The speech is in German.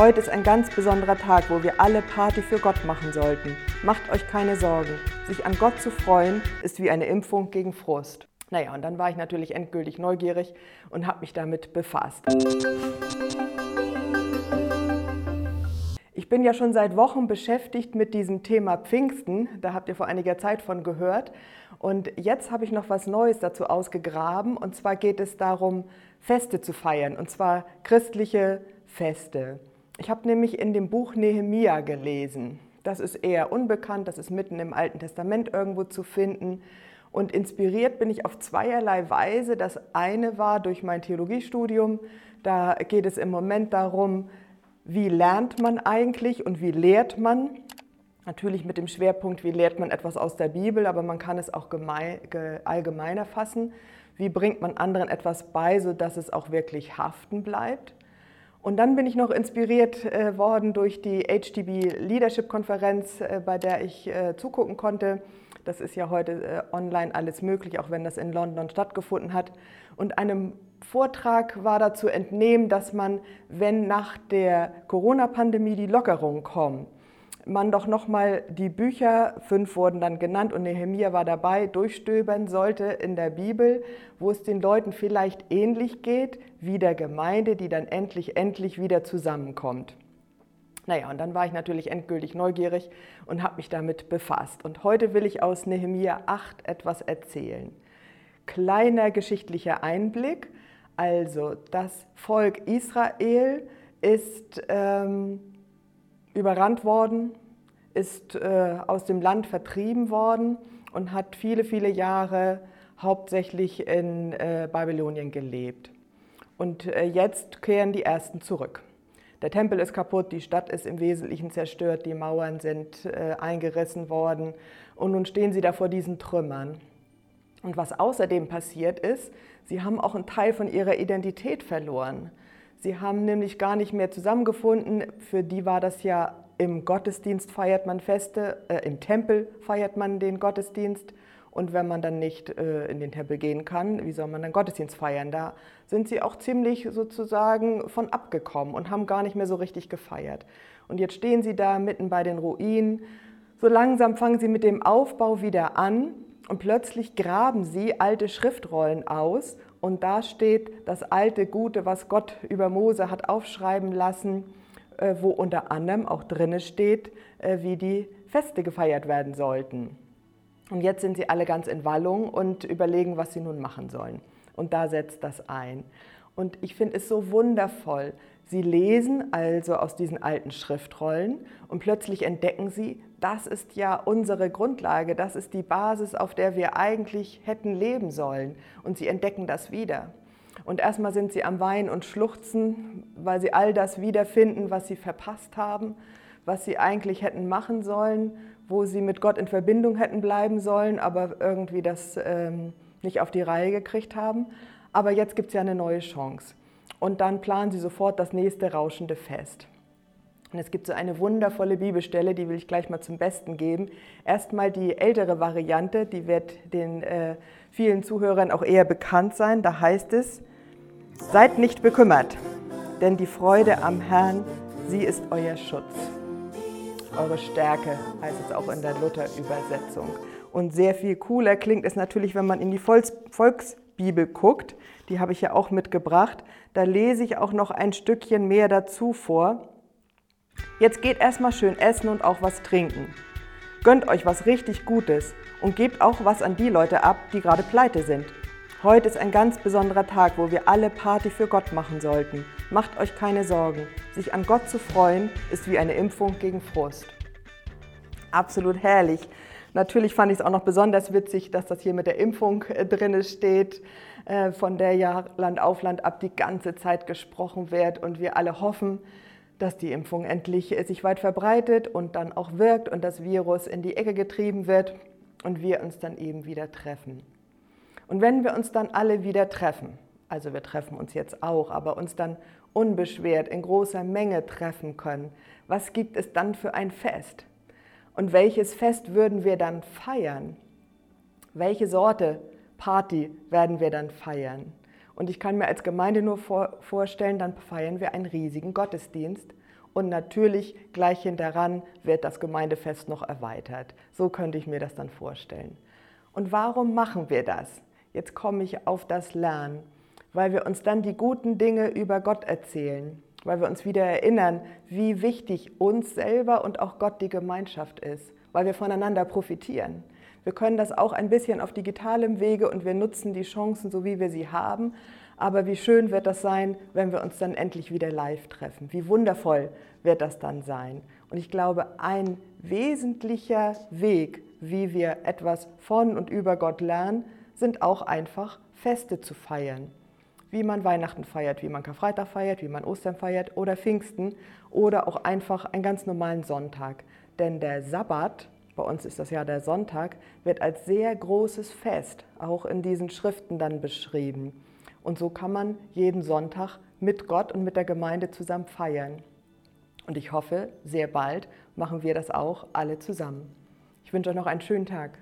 Heute ist ein ganz besonderer Tag, wo wir alle Party für Gott machen sollten. Macht euch keine Sorgen. Sich an Gott zu freuen, ist wie eine Impfung gegen Frust. Naja, und dann war ich natürlich endgültig neugierig und habe mich damit befasst. Ich bin ja schon seit Wochen beschäftigt mit diesem Thema Pfingsten. Da habt ihr vor einiger Zeit von gehört. Und jetzt habe ich noch was Neues dazu ausgegraben. Und zwar geht es darum, Feste zu feiern. Und zwar christliche Feste. Ich habe nämlich in dem Buch Nehemia gelesen. Das ist eher unbekannt, das ist mitten im Alten Testament irgendwo zu finden. Und inspiriert bin ich auf zweierlei Weise. Das eine war durch mein Theologiestudium. Da geht es im Moment darum, wie lernt man eigentlich und wie lehrt man. Natürlich mit dem Schwerpunkt, wie lehrt man etwas aus der Bibel, aber man kann es auch allgemeiner fassen. Wie bringt man anderen etwas bei, sodass es auch wirklich haften bleibt? Und dann bin ich noch inspiriert äh, worden durch die HTB Leadership Konferenz, äh, bei der ich äh, zugucken konnte. Das ist ja heute äh, online alles möglich, auch wenn das in London stattgefunden hat. Und einem Vortrag war dazu entnehmen, dass man, wenn nach der Corona-Pandemie die Lockerungen kommen, man doch nochmal die Bücher, fünf wurden dann genannt und Nehemiah war dabei, durchstöbern sollte in der Bibel, wo es den Leuten vielleicht ähnlich geht wie der Gemeinde, die dann endlich, endlich wieder zusammenkommt. Naja, und dann war ich natürlich endgültig neugierig und habe mich damit befasst. Und heute will ich aus Nehemiah 8 etwas erzählen. Kleiner geschichtlicher Einblick. Also, das Volk Israel ist ähm, überrannt worden, ist äh, aus dem Land vertrieben worden und hat viele, viele Jahre hauptsächlich in äh, Babylonien gelebt. Und äh, jetzt kehren die Ersten zurück. Der Tempel ist kaputt, die Stadt ist im Wesentlichen zerstört, die Mauern sind äh, eingerissen worden und nun stehen sie da vor diesen Trümmern. Und was außerdem passiert ist, sie haben auch einen Teil von ihrer Identität verloren. Sie haben nämlich gar nicht mehr zusammengefunden. Für die war das ja im Gottesdienst feiert man Feste, äh, im Tempel feiert man den Gottesdienst. Und wenn man dann nicht äh, in den Tempel gehen kann, wie soll man dann Gottesdienst feiern? Da sind sie auch ziemlich sozusagen von abgekommen und haben gar nicht mehr so richtig gefeiert. Und jetzt stehen sie da mitten bei den Ruinen. So langsam fangen sie mit dem Aufbau wieder an und plötzlich graben sie alte Schriftrollen aus und da steht das alte Gute, was Gott über Mose hat aufschreiben lassen, äh, wo unter anderem auch drinne steht, äh, wie die Feste gefeiert werden sollten. Und jetzt sind sie alle ganz in Wallung und überlegen, was sie nun machen sollen. Und da setzt das ein. Und ich finde es so wundervoll. Sie lesen also aus diesen alten Schriftrollen und plötzlich entdecken sie, das ist ja unsere Grundlage, das ist die Basis, auf der wir eigentlich hätten leben sollen. Und sie entdecken das wieder. Und erstmal sind sie am Weinen und Schluchzen, weil sie all das wiederfinden, was sie verpasst haben, was sie eigentlich hätten machen sollen, wo sie mit Gott in Verbindung hätten bleiben sollen, aber irgendwie das ähm, nicht auf die Reihe gekriegt haben. Aber jetzt gibt es ja eine neue Chance. Und dann planen sie sofort das nächste rauschende Fest. Und es gibt so eine wundervolle Bibelstelle, die will ich gleich mal zum Besten geben. Erstmal die ältere Variante, die wird den äh, vielen Zuhörern auch eher bekannt sein. Da heißt es, seid nicht bekümmert, denn die Freude am Herrn, sie ist euer Schutz. Eure Stärke heißt es auch in der Luther-Übersetzung. Und sehr viel cooler klingt es natürlich, wenn man in die Volksbibel guckt. Die habe ich ja auch mitgebracht. Da lese ich auch noch ein Stückchen mehr dazu vor. Jetzt geht erstmal schön essen und auch was trinken. Gönnt euch was richtig Gutes und gebt auch was an die Leute ab, die gerade pleite sind. Heute ist ein ganz besonderer Tag, wo wir alle Party für Gott machen sollten. Macht euch keine Sorgen. Sich an Gott zu freuen, ist wie eine Impfung gegen Frust. Absolut herrlich. Natürlich fand ich es auch noch besonders witzig, dass das hier mit der Impfung äh, drin steht, äh, von der ja Land auf Land ab die ganze Zeit gesprochen wird und wir alle hoffen, dass die Impfung endlich sich weit verbreitet und dann auch wirkt und das Virus in die Ecke getrieben wird und wir uns dann eben wieder treffen. Und wenn wir uns dann alle wieder treffen, also wir treffen uns jetzt auch, aber uns dann unbeschwert in großer Menge treffen können, was gibt es dann für ein Fest? Und welches Fest würden wir dann feiern? Welche Sorte Party werden wir dann feiern? Und ich kann mir als Gemeinde nur vor, vorstellen, dann feiern wir einen riesigen Gottesdienst Und natürlich gleich hinteran wird das Gemeindefest noch erweitert. So könnte ich mir das dann vorstellen. Und warum machen wir das? Jetzt komme ich auf das Lernen, weil wir uns dann die guten Dinge über Gott erzählen, weil wir uns wieder erinnern, wie wichtig uns selber und auch Gott die Gemeinschaft ist, weil wir voneinander profitieren. Wir können das auch ein bisschen auf digitalem Wege und wir nutzen die Chancen, so wie wir sie haben. Aber wie schön wird das sein, wenn wir uns dann endlich wieder live treffen? Wie wundervoll wird das dann sein? Und ich glaube, ein wesentlicher Weg, wie wir etwas von und über Gott lernen, sind auch einfach Feste zu feiern. Wie man Weihnachten feiert, wie man Karfreitag feiert, wie man Ostern feiert oder Pfingsten oder auch einfach einen ganz normalen Sonntag. Denn der Sabbat, bei uns ist das ja der Sonntag, wird als sehr großes Fest auch in diesen Schriften dann beschrieben. Und so kann man jeden Sonntag mit Gott und mit der Gemeinde zusammen feiern. Und ich hoffe, sehr bald machen wir das auch alle zusammen. Ich wünsche euch noch einen schönen Tag.